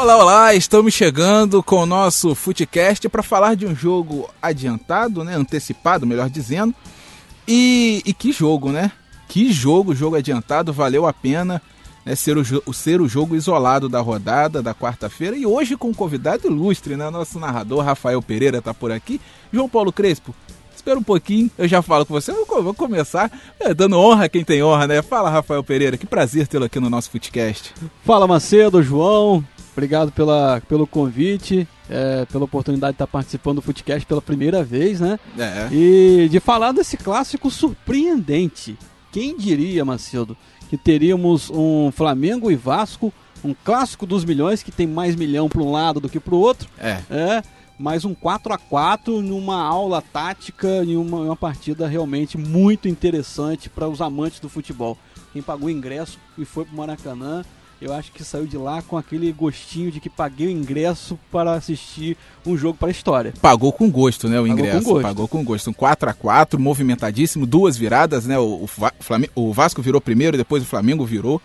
Olá, olá, estamos chegando com o nosso Footcast para falar de um jogo adiantado, né, antecipado, melhor dizendo. E, e que jogo, né? Que jogo, jogo adiantado, valeu a pena né, ser, o, ser o jogo isolado da rodada da quarta-feira. E hoje com um convidado ilustre, né? Nosso narrador Rafael Pereira está por aqui. João Paulo Crespo, espera um pouquinho, eu já falo com você. Vou, vou começar é, dando honra a quem tem honra, né? Fala, Rafael Pereira, que prazer tê-lo aqui no nosso Footcast. Fala, Macedo, João. Obrigado pela, pelo convite, é, pela oportunidade de estar participando do Footcast pela primeira vez, né? É. E de falar desse clássico surpreendente. Quem diria, Macedo, que teríamos um Flamengo e Vasco, um clássico dos milhões, que tem mais milhão para um lado do que para o outro. É. é mas um 4 a 4 numa aula tática e uma, uma partida realmente muito interessante para os amantes do futebol. Quem pagou ingresso e foi para o Maracanã eu acho que saiu de lá com aquele gostinho de que paguei o ingresso para assistir um jogo para a história. Pagou com gosto, né, o Pagou ingresso. Com gosto. Pagou com gosto. Um 4 a 4 movimentadíssimo, duas viradas, né? O, o, o Vasco virou primeiro, depois o Flamengo virou.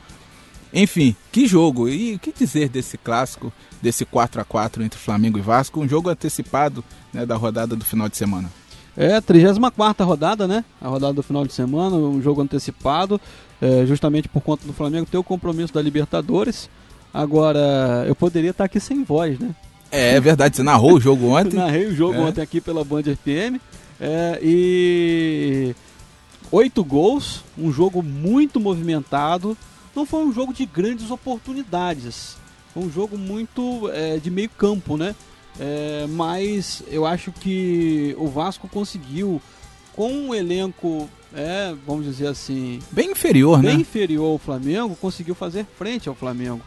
Enfim, que jogo! E o que dizer desse clássico, desse 4 a 4 entre Flamengo e Vasco? Um jogo antecipado né, da rodada do final de semana. É, 34 rodada, né? A rodada do final de semana, um jogo antecipado, é, justamente por conta do Flamengo ter o compromisso da Libertadores. Agora, eu poderia estar aqui sem voz, né? É, é verdade, você narrou o jogo ontem. Narrei o jogo é. ontem aqui pela Band FM. É, e oito gols, um jogo muito movimentado. Não foi um jogo de grandes oportunidades. Foi um jogo muito é, de meio campo, né? É, mas eu acho que o Vasco conseguiu, com um elenco, é, vamos dizer assim. Bem inferior, bem né? Bem inferior ao Flamengo, conseguiu fazer frente ao Flamengo.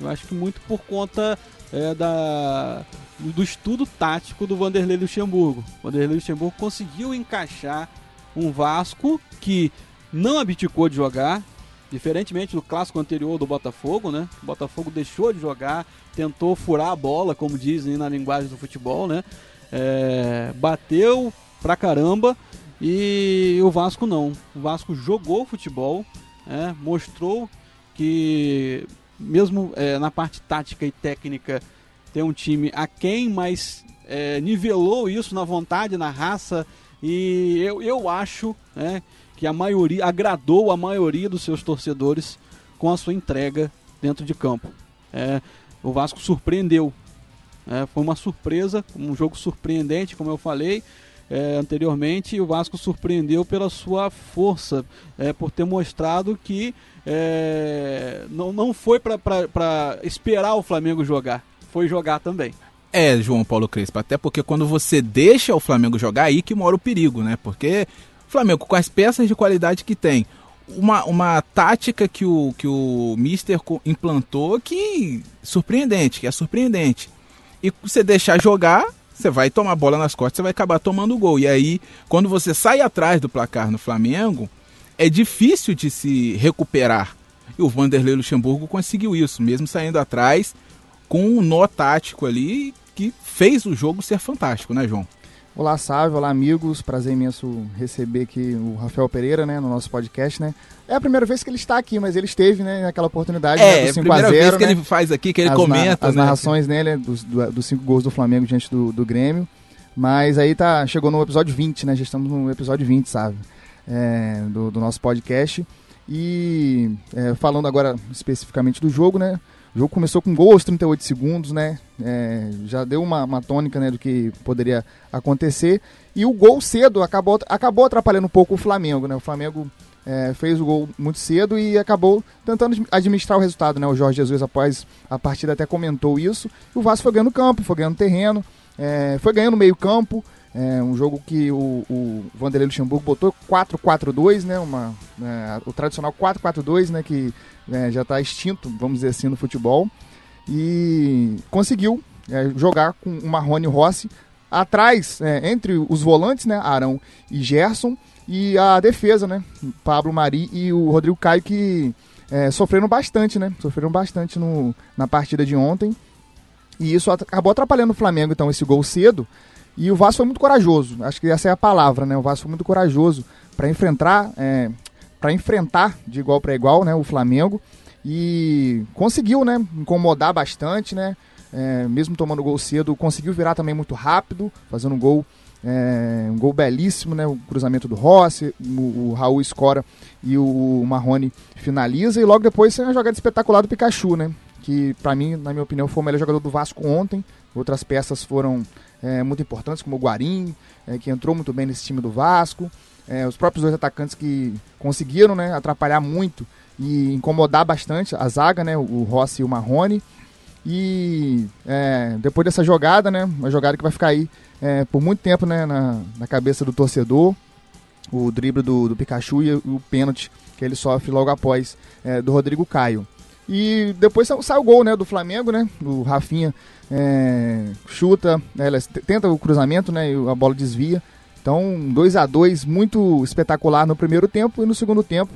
Eu acho que muito por conta é, da, do estudo tático do Vanderlei Luxemburgo. O Vanderlei Luxemburgo conseguiu encaixar um Vasco que não abdicou de jogar, Diferentemente do clássico anterior do Botafogo, né? O Botafogo deixou de jogar, tentou furar a bola, como dizem na linguagem do futebol, né? É, bateu pra caramba e o Vasco não. O Vasco jogou futebol, é, mostrou que mesmo é, na parte tática e técnica tem um time aquém, mas é, nivelou isso na vontade, na raça e eu, eu acho né, que a maioria agradou a maioria dos seus torcedores com a sua entrega dentro de campo. É, o Vasco surpreendeu. É, foi uma surpresa, um jogo surpreendente, como eu falei é, anteriormente. O Vasco surpreendeu pela sua força, é, por ter mostrado que é, não, não foi para esperar o Flamengo jogar, foi jogar também. É, João Paulo Crespo, até porque quando você deixa o Flamengo jogar, aí que mora o perigo, né? Porque Flamengo, com as peças de qualidade que tem, uma, uma tática que o, que o Mister implantou que surpreendente, que é surpreendente. E você deixar jogar, você vai tomar bola nas costas, você vai acabar tomando gol. E aí, quando você sai atrás do placar no Flamengo, é difícil de se recuperar. E o Vanderlei Luxemburgo conseguiu isso, mesmo saindo atrás, com um nó tático ali que fez o jogo ser fantástico, né, João? Olá, Sávio, olá, amigos. Prazer imenso receber aqui o Rafael Pereira, né, no nosso podcast, né. É a primeira vez que ele está aqui, mas ele esteve, né, naquela oportunidade, é, né, do 5 é a primeira vez que né? ele faz aqui, que ele as comenta, As né? narrações dele, dos, dos cinco gols do Flamengo diante do, do Grêmio. Mas aí tá, chegou no episódio 20, né, já estamos no episódio 20, sabe, é, do, do, nosso podcast. E é, falando agora especificamente do jogo, né, o jogo começou com gol aos 38 segundos, né? É, já deu uma, uma tônica né, do que poderia acontecer. E o gol cedo acabou, acabou atrapalhando um pouco o Flamengo, né? O Flamengo é, fez o gol muito cedo e acabou tentando administrar o resultado, né? O Jorge Jesus, após a partida, até comentou isso. O Vasco foi ganhando campo, foi ganhando terreno, é, foi ganhando meio campo. É um jogo que o, o Vanderlei Luxemburgo botou 4-4-2, né? Uma, é, o tradicional 4-4-2, né? Que é, já está extinto, vamos dizer assim, no futebol. E conseguiu é, jogar com o Marrone Rossi atrás, é, entre os volantes, né? Arão e Gerson. E a defesa, né? Pablo Mari e o Rodrigo Caio, que é, sofreram bastante, né? Sofreram bastante no, na partida de ontem. E isso acabou atrapalhando o Flamengo, então, esse gol cedo. E o Vasco foi muito corajoso, acho que essa é a palavra, né? O Vasco foi muito corajoso para enfrentar, é, para enfrentar de igual para igual, né, o Flamengo e conseguiu, né, incomodar bastante, né? é, mesmo tomando gol cedo, conseguiu virar também muito rápido, fazendo um gol, é, um gol belíssimo, né? O cruzamento do Rossi, o, o Raul escora e o Marrone finaliza. E logo depois tem a jogada espetacular do Pikachu, né? Que para mim, na minha opinião, foi o melhor jogador do Vasco ontem. Outras peças foram é, muito importantes, como o Guarim, é, que entrou muito bem nesse time do Vasco. É, os próprios dois atacantes que conseguiram né, atrapalhar muito e incomodar bastante a zaga, né, o Rossi e o Marrone. E é, depois dessa jogada, né, uma jogada que vai ficar aí é, por muito tempo né, na, na cabeça do torcedor, o drible do, do Pikachu e o pênalti que ele sofre logo após é, do Rodrigo Caio. E depois sai o gol né, do Flamengo, né? O Rafinha é, chuta, né, tenta o cruzamento, né? E a bola desvia. Então, 2 a 2 muito espetacular no primeiro tempo e no segundo tempo.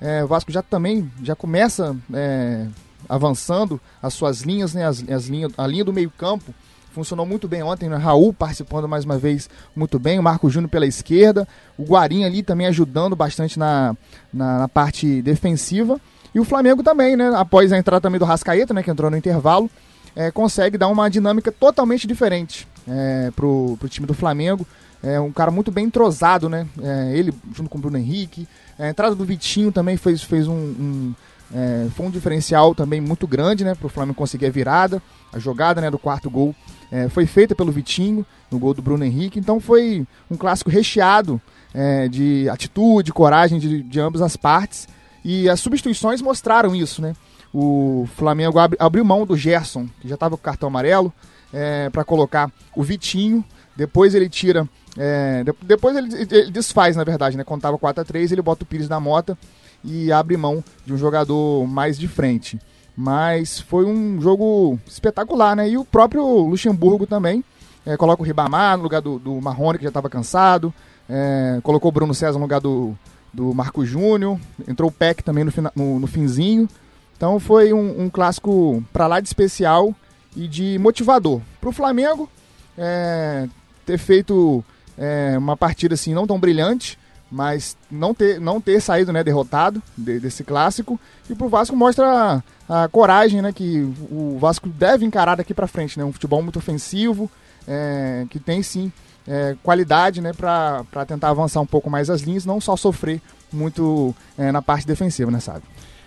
É, o Vasco já também já começa é, avançando as suas linhas, né? As, as linhas, a linha do meio-campo funcionou muito bem ontem, né? Raul participando mais uma vez muito bem, o Marco Júnior pela esquerda, o Guarim ali também ajudando bastante na, na, na, parte defensiva. E o Flamengo também, né? Após a entrada também do Rascaeta, né? Que entrou no intervalo, é, consegue dar uma dinâmica totalmente diferente é, pro, pro time do Flamengo. É um cara muito bem entrosado, né? É, ele junto com o Bruno Henrique. A entrada do Vitinho também fez, fez um, um é, foi um diferencial também muito grande, né? Para o Flamengo conseguir a virada. A jogada né, do quarto gol é, foi feita pelo Vitinho, no gol do Bruno Henrique. Então foi um clássico recheado é, de atitude, coragem de, de ambas as partes. E as substituições mostraram isso, né? O Flamengo ab abriu mão do Gerson, que já estava com cartão amarelo, é, para colocar o Vitinho. Depois ele tira. É, de depois ele, ele, desfaz, na verdade, né? Quando estava 4x3, ele bota o Pires na mota e abre mão de um jogador mais de frente. Mas foi um jogo espetacular, né? E o próprio Luxemburgo também é, coloca o Ribamar no lugar do, do Marrone, que já estava cansado. É, colocou o Bruno César no lugar do, do Marco Júnior, entrou o Peck também no, no, no finzinho. Então foi um, um clássico para lá de especial e de motivador. Para o Flamengo é, ter feito é, uma partida assim não tão brilhante, mas não ter, não ter saído né, derrotado de, desse clássico. E para o Vasco mostra a, a, coragem né, que o Vasco deve encarar daqui para frente. Né, um futebol muito ofensivo, é, que tem sim é, qualidade né, para tentar avançar um pouco mais as linhas, não só sofrer muito é, na parte defensiva, né, sabe?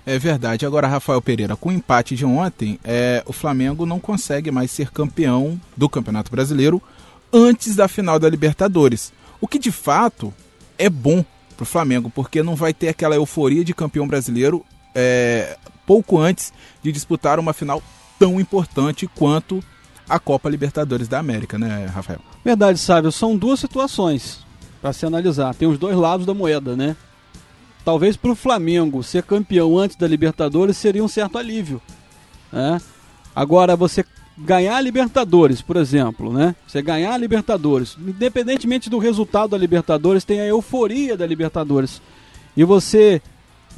É verdade. Agora, Rafael Pereira, com o empate de ontem, é, o Flamengo não consegue mais ser campeão do Campeonato Brasileiro antes da final da Libertadores. O que de fato é bom para o Flamengo, porque não vai ter aquela euforia de campeão brasileiro é, pouco antes de disputar uma final tão importante quanto a Copa Libertadores da América, né, Rafael? Verdade, Sábio. São duas situações para se analisar. Tem os dois lados da moeda, né? Talvez para o Flamengo ser campeão antes da Libertadores seria um certo alívio. Né? Agora, você ganhar a Libertadores, por exemplo, né? Você ganhar a Libertadores, independentemente do resultado da Libertadores, tem a euforia da Libertadores. E você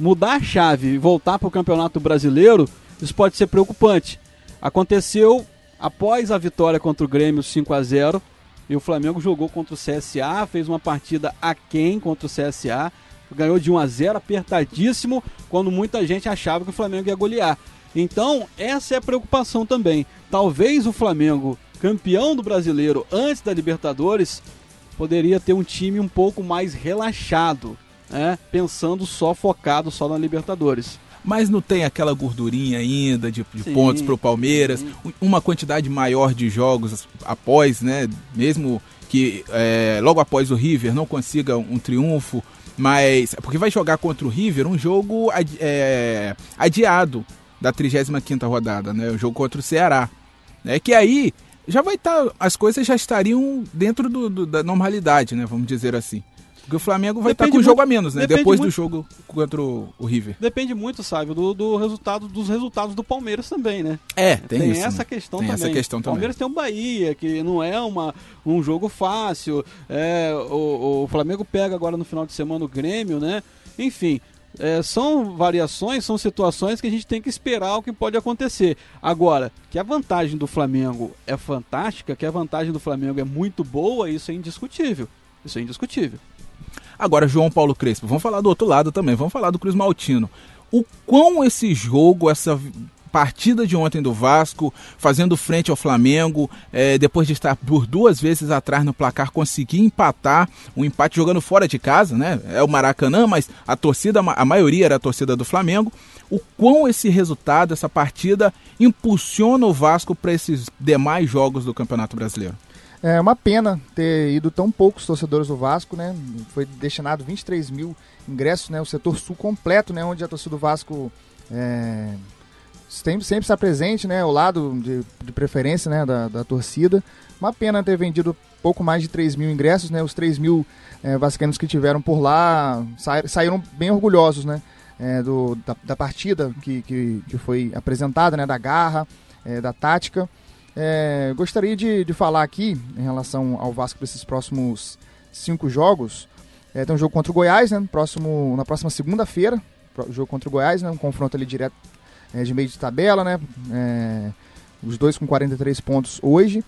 mudar a chave e voltar para o Campeonato Brasileiro, isso pode ser preocupante. Aconteceu após a vitória contra o Grêmio 5 a 0 e o Flamengo jogou contra o CSA, fez uma partida aquém contra o CSA, ganhou de 1 a 0 apertadíssimo, quando muita gente achava que o Flamengo ia golear. Então, essa é a preocupação também. Talvez o Flamengo, campeão do brasileiro antes da Libertadores, poderia ter um time um pouco mais relaxado, né? pensando só focado só na Libertadores mas não tem aquela gordurinha ainda de, de pontos para o Palmeiras, sim. uma quantidade maior de jogos após, né? Mesmo que é, logo após o River não consiga um triunfo, mas porque vai jogar contra o River um jogo é, adiado da 35 rodada, né? O jogo contra o Ceará, né? Que aí já vai estar, tá, as coisas já estariam dentro do, do, da normalidade, né? Vamos dizer assim. Porque o Flamengo vai estar com um jogo a menos, né? Depois muito, do jogo contra o, o, River. Depende muito, sabe, do, do, resultado, dos resultados do Palmeiras também, né? É, tem, tem isso, essa né? questão tem também. Essa questão também. O Palmeiras tem o Bahia, que não é uma, um jogo fácil. É, o, o Flamengo pega agora no final de semana o Grêmio, né? Enfim, é, são variações, são situações que a gente tem que esperar o que pode acontecer. Agora, que a vantagem do Flamengo é fantástica, que a vantagem do Flamengo é muito boa, isso é indiscutível. Isso é indiscutível. Agora, João Paulo Crespo, vamos falar do outro lado também, vamos falar do Cruz Maltino. O quão esse jogo, essa partida de ontem do Vasco, fazendo frente ao Flamengo, é, depois de estar por duas vezes atrás no placar, conseguir empatar, um empate jogando fora de casa, né? É o Maracanã, mas a torcida, a maioria era a torcida do Flamengo. O quão esse resultado, essa partida, impulsiona o Vasco para esses demais jogos do Campeonato Brasileiro? É uma pena ter ido tão poucos torcedores do Vasco, né? Foi destinado 23 mil ingressos, né? O setor sul completo, né? Onde a torcida do Vasco é, sempre, sempre está presente, né? Ao lado de, de preferência, né? Da, da, torcida. Uma pena ter vendido pouco mais de 3 mil ingressos, né? Os 3 mil é, vascaínos que tiveram por lá saíram bem orgulhosos, né? É, do, da, da, partida que, que, que, foi apresentada, né? Da garra, é, da tática. É, gostaria de, de falar aqui, em relação ao Vasco para esses próximos cinco jogos. É, tem um jogo contra o Goiás, né? Próximo, na próxima segunda-feira. Jogo contra o Goiás, né? Um confronto ali direto é, de meio de tabela, né? É, os dois com 43 pontos hoje.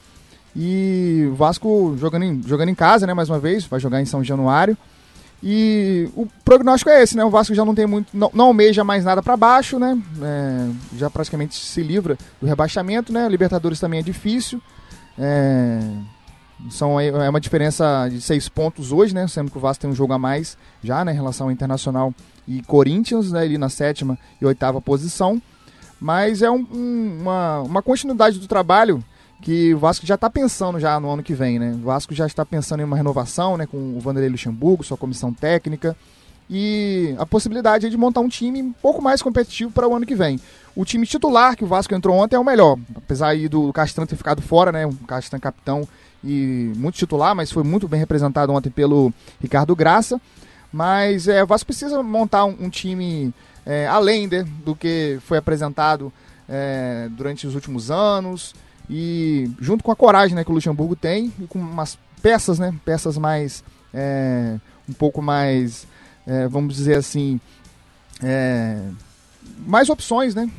E o Vasco jogando em, jogando em casa, né? Mais uma vez, vai jogar em São Januário. E o prognóstico é esse, né? O Vasco já não tem muito, não, não almeja mais nada para baixo, né? É, já praticamente se livra do rebaixamento, né? Libertadores também é difícil. É, são, é uma diferença de seis pontos hoje, né? Sendo que o Vasco tem um jogo a mais já, né? Em relação ao Internacional e Corinthians, né? Ali na sétima e oitava posição. Mas é um, um, uma, uma continuidade do trabalho que o Vasco já está pensando já no ano que vem, né? O Vasco já está pensando em uma renovação, né, com o Vanderlei Luxemburgo, sua comissão técnica e a possibilidade de montar um time um pouco mais competitivo para o ano que vem. O time titular que o Vasco entrou ontem é o melhor, apesar aí do Castran ter ficado fora, né? O Castran capitão e muito titular, mas foi muito bem representado ontem pelo Ricardo Graça. Mas é, o Vasco precisa montar um, um time é, além de, do que foi apresentado é, durante os últimos anos. E junto com a coragem né, que o Luxemburgo tem, e com umas peças, né? Peças mais. É, um pouco mais. É, vamos dizer assim. É, mais opções, né?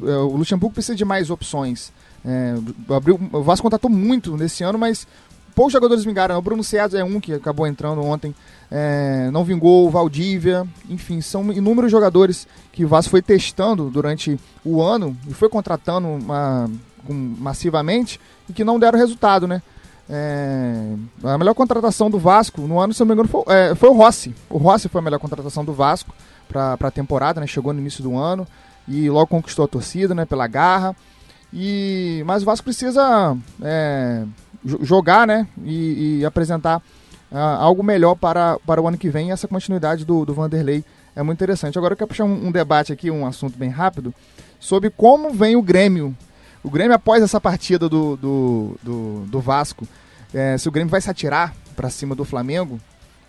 O Luxemburgo precisa de mais opções. É, abriu, o Vasco contratou muito nesse ano, mas poucos jogadores vingaram. O Bruno César é um que acabou entrando ontem. É, não vingou o Valdívia. Enfim, são inúmeros jogadores que o Vasco foi testando durante o ano e foi contratando uma, massivamente e que não deram resultado, né? É, a melhor contratação do Vasco no ano, se não me engano, foi, é, foi, o Rossi. O Rossi foi a melhor contratação do Vasco para a temporada, né? Chegou no início do ano e logo conquistou a torcida, né? Pela garra. E mas o Vasco precisa é, jogar, né? E, e apresentar uh, algo melhor para, para o ano que vem. E essa continuidade do, do Vanderlei é muito interessante. Agora eu quero puxar um, um debate aqui, um assunto bem rápido sobre como vem o Grêmio o Grêmio, após essa partida do, do, do, do Vasco, é, se o Grêmio vai se atirar para cima do Flamengo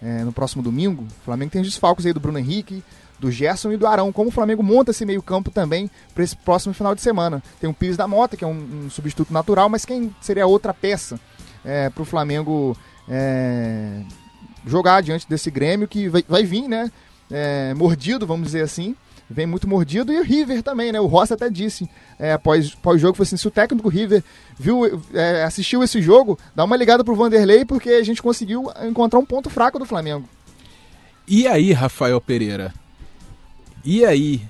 é, no próximo domingo, o Flamengo tem os desfalques aí do Bruno Henrique, do Gerson e do Arão. Como o Flamengo monta esse meio-campo também para esse próximo final de semana. Tem o Pires da Mota, que é um, um substituto natural, mas quem seria outra peça é, para o Flamengo é, jogar diante desse Grêmio que vai, vai vir, né? É, mordido, vamos dizer assim, vem muito mordido. E o River também, né? O Rossi até disse é, após, após o jogo, foi assim, se o técnico River viu, é, assistiu esse jogo, dá uma ligada pro Vanderlei, porque a gente conseguiu encontrar um ponto fraco do Flamengo. E aí, Rafael Pereira? E aí?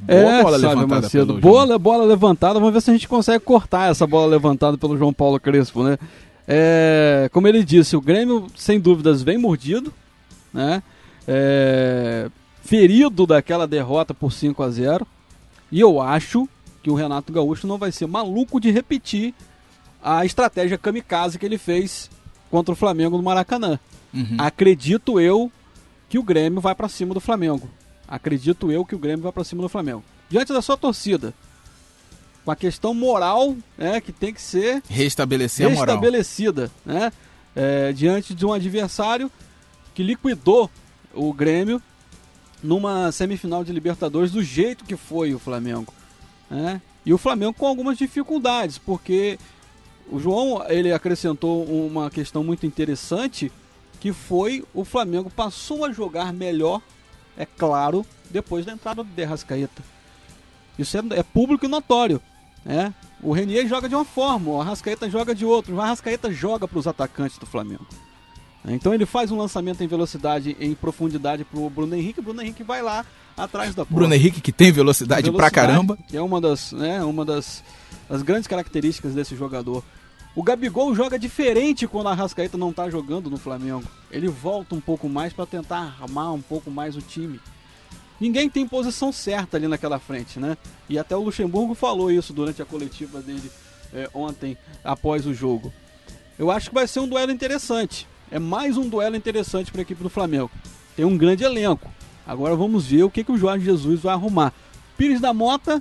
Boa é, bola levantada Macedo. Boa bola levantada. Vamos ver se a gente consegue cortar essa bola levantada pelo João Paulo Crespo, né? É, como ele disse, o Grêmio, sem dúvidas, vem mordido, né? É, ferido daquela derrota por 5 a 0 e eu acho que o Renato Gaúcho não vai ser maluco de repetir a estratégia kamikaze que ele fez contra o Flamengo no Maracanã. Uhum. Acredito eu que o Grêmio vai para cima do Flamengo. Acredito eu que o Grêmio vai para cima do Flamengo. Diante da sua torcida, com a questão moral, né, que tem que ser restabelecer restabelecida, né, é, diante de um adversário que liquidou o Grêmio numa semifinal de Libertadores do jeito que foi o Flamengo. Né? E o Flamengo com algumas dificuldades, porque o João ele acrescentou uma questão muito interessante, que foi o Flamengo passou a jogar melhor, é claro, depois da entrada do Derrascaeta. Isso é, é público e notório. Né? O Renier joga de uma forma, o Arrascaeta joga de outra, o Arrascaeta joga para os atacantes do Flamengo. Então ele faz um lançamento em velocidade, em profundidade pro Bruno Henrique, o Bruno Henrique vai lá atrás da bola. Bruno Henrique que tem velocidade, velocidade pra caramba. Que é uma das, né, uma das, das grandes características desse jogador. O Gabigol joga diferente quando a Arrascaeta não tá jogando no Flamengo. Ele volta um pouco mais para tentar armar um pouco mais o time. Ninguém tem posição certa ali naquela frente, né? E até o Luxemburgo falou isso durante a coletiva dele é, ontem, após o jogo. Eu acho que vai ser um duelo interessante. É mais um duelo interessante para a equipe do Flamengo. Tem um grande elenco. Agora vamos ver o que, que o Jorge Jesus vai arrumar. Pires da Mota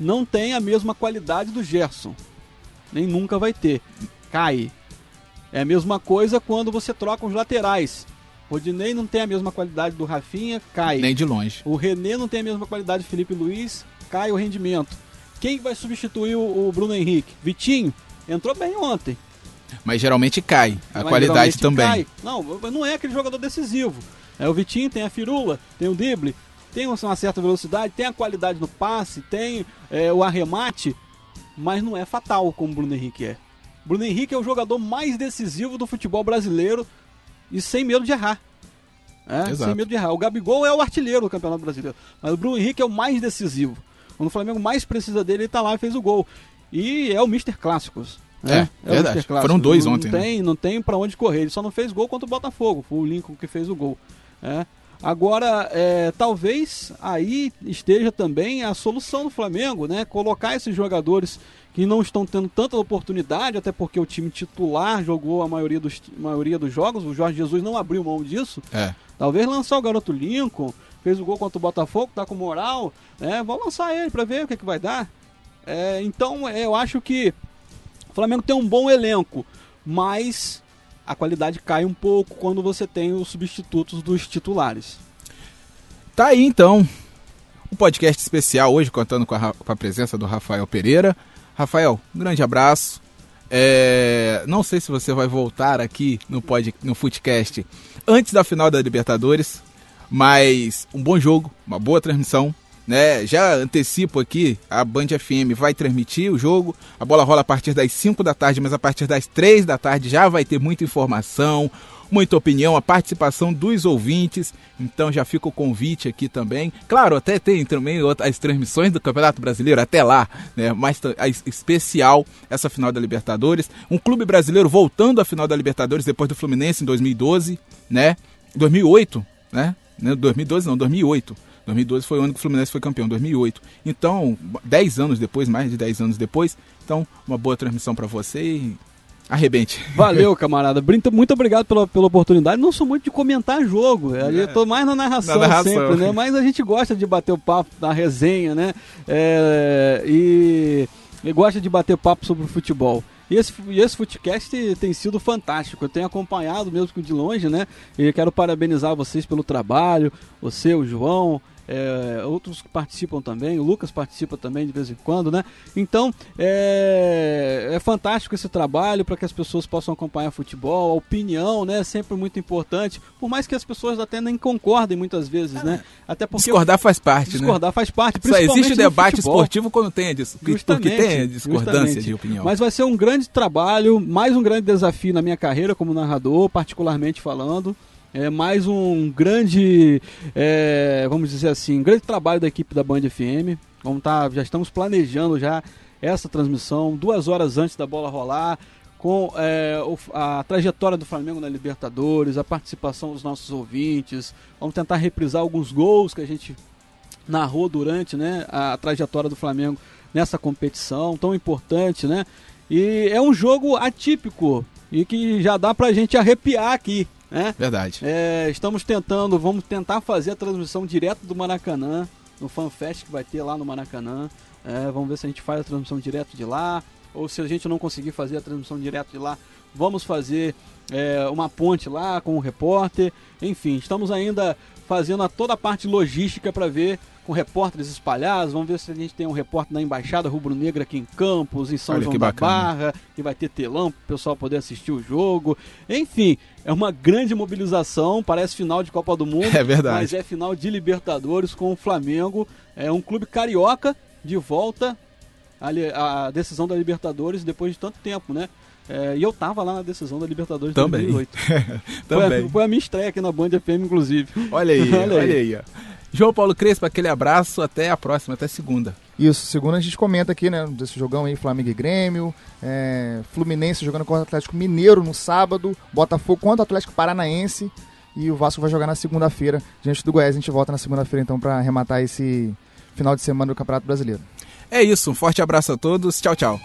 não tem a mesma qualidade do Gerson. Nem nunca vai ter. Cai. É a mesma coisa quando você troca os laterais. Rodinei não tem a mesma qualidade do Rafinha, cai. Nem de longe. O René não tem a mesma qualidade do Felipe Luiz, cai o rendimento. Quem vai substituir o, o Bruno Henrique? Vitinho? Entrou bem ontem. Mas geralmente cai a Mas qualidade também. Cai. Não, não é aquele jogador decisivo. É o Vitinho, tem a firula, tem o drible, tem uma certa velocidade, tem a qualidade no passe, tem é, o arremate, mas não é fatal como o Bruno Henrique é. Bruno Henrique é o jogador mais decisivo do futebol brasileiro e sem medo de errar. É, sem medo de errar. O Gabigol é o artilheiro do Campeonato Brasileiro, mas o Bruno Henrique é o mais decisivo. Quando o Flamengo mais precisa dele, ele tá lá e fez o gol. E é o Mister Clássicos. É, é verdade. Foram dois não, ontem. Não tem, né? não tem para onde correr. Ele só não fez gol contra o Botafogo. Foi o Lincoln que fez o gol. É. Agora, é, talvez aí esteja também a solução do Flamengo, né? Colocar esses jogadores que não estão tendo tanta oportunidade, até porque o time titular jogou a maioria dos, maioria dos jogos, o Jorge Jesus não abriu mão disso. É. Talvez lançar o garoto Lincoln, fez o gol contra o Botafogo, tá com moral, né? Vamos lançar ele para ver o que, é que vai dar. É, então, é, eu acho que Flamengo tem um bom elenco, mas a qualidade cai um pouco quando você tem os substitutos dos titulares. Tá aí então. Um podcast especial hoje contando com a, com a presença do Rafael Pereira. Rafael, um grande abraço. É, não sei se você vai voltar aqui no, pod, no Footcast antes da final da Libertadores, mas um bom jogo, uma boa transmissão né? Já antecipo aqui, a Band FM vai transmitir o jogo. A bola rola a partir das 5 da tarde, mas a partir das 3 da tarde já vai ter muita informação, muita opinião, a participação dos ouvintes. Então já fica o convite aqui também. Claro, até tem também as transmissões do Campeonato Brasileiro até lá, né? Mas especial essa final da Libertadores. Um clube brasileiro voltando à final da Libertadores depois do Fluminense em 2012, né? 2008, né? 2012 não, 2008. 2012 foi o ano que o Fluminense foi campeão, 2008. Então, 10 anos depois, mais de 10 anos depois. Então, uma boa transmissão para você e arrebente. Valeu, camarada. Muito obrigado pela, pela oportunidade. Não sou muito de comentar jogo. É. Eu tô mais na narração, na narração, sempre, né? Mas a gente gosta de bater o papo na resenha, né? É, e, e gosta de bater papo sobre o futebol. E esse, e esse Footcast tem sido fantástico. Eu tenho acompanhado mesmo de longe, né? E quero parabenizar vocês pelo trabalho. Você, o João, é, outros que participam também, o Lucas participa também de vez em quando, né? Então é, é fantástico esse trabalho para que as pessoas possam acompanhar futebol, a opinião, né? É sempre muito importante, por mais que as pessoas até nem concordem muitas vezes, né? Até porque discordar faz parte, discordar né? faz parte. Só existe debate esportivo quando tem a, dis... porque tem a discordância justamente. de opinião. Mas vai ser um grande trabalho, mais um grande desafio na minha carreira como narrador, particularmente falando. É mais um grande, é, vamos dizer assim, um grande trabalho da equipe da Band FM. Vamos tá, já estamos planejando já essa transmissão duas horas antes da bola rolar, com é, a trajetória do Flamengo na Libertadores, a participação dos nossos ouvintes. Vamos tentar reprisar alguns gols que a gente narrou durante né, a trajetória do Flamengo nessa competição tão importante, né? E é um jogo atípico e que já dá pra gente arrepiar aqui, né? Verdade. É, estamos tentando, vamos tentar fazer a transmissão direto do Maracanã, no FanFest que vai ter lá no Maracanã. É, vamos ver se a gente faz a transmissão direto de lá, ou se a gente não conseguir fazer a transmissão direto de lá, vamos fazer é, uma ponte lá com o repórter. Enfim, estamos ainda fazendo a toda a parte logística para ver com repórteres espalhados. Vamos ver se a gente tem um repórter na Embaixada Rubro-Negra aqui em Campos, em São Olha, João da Barra, que vai ter telão para o pessoal poder assistir o jogo. Enfim, é uma grande mobilização, parece final de Copa do Mundo, é verdade. mas é final de Libertadores com o Flamengo. É um clube carioca de volta à, à decisão da Libertadores depois de tanto tempo, né? É, e eu tava lá na decisão da Libertadores de Também. 2008. Também. Foi, a, foi a minha estreia aqui na Band FM, inclusive. Olha aí, Olha olha aí. aí. João Paulo Crespo, aquele abraço, até a próxima, até segunda. Isso, segundo a gente comenta aqui, né, desse jogão aí, Flamengo e Grêmio, é, Fluminense jogando contra o Atlético Mineiro no sábado, Botafogo contra o Atlético Paranaense e o Vasco vai jogar na segunda-feira diante do Goiás. A gente volta na segunda-feira então para arrematar esse final de semana do Campeonato Brasileiro. É isso, um forte abraço a todos, tchau, tchau.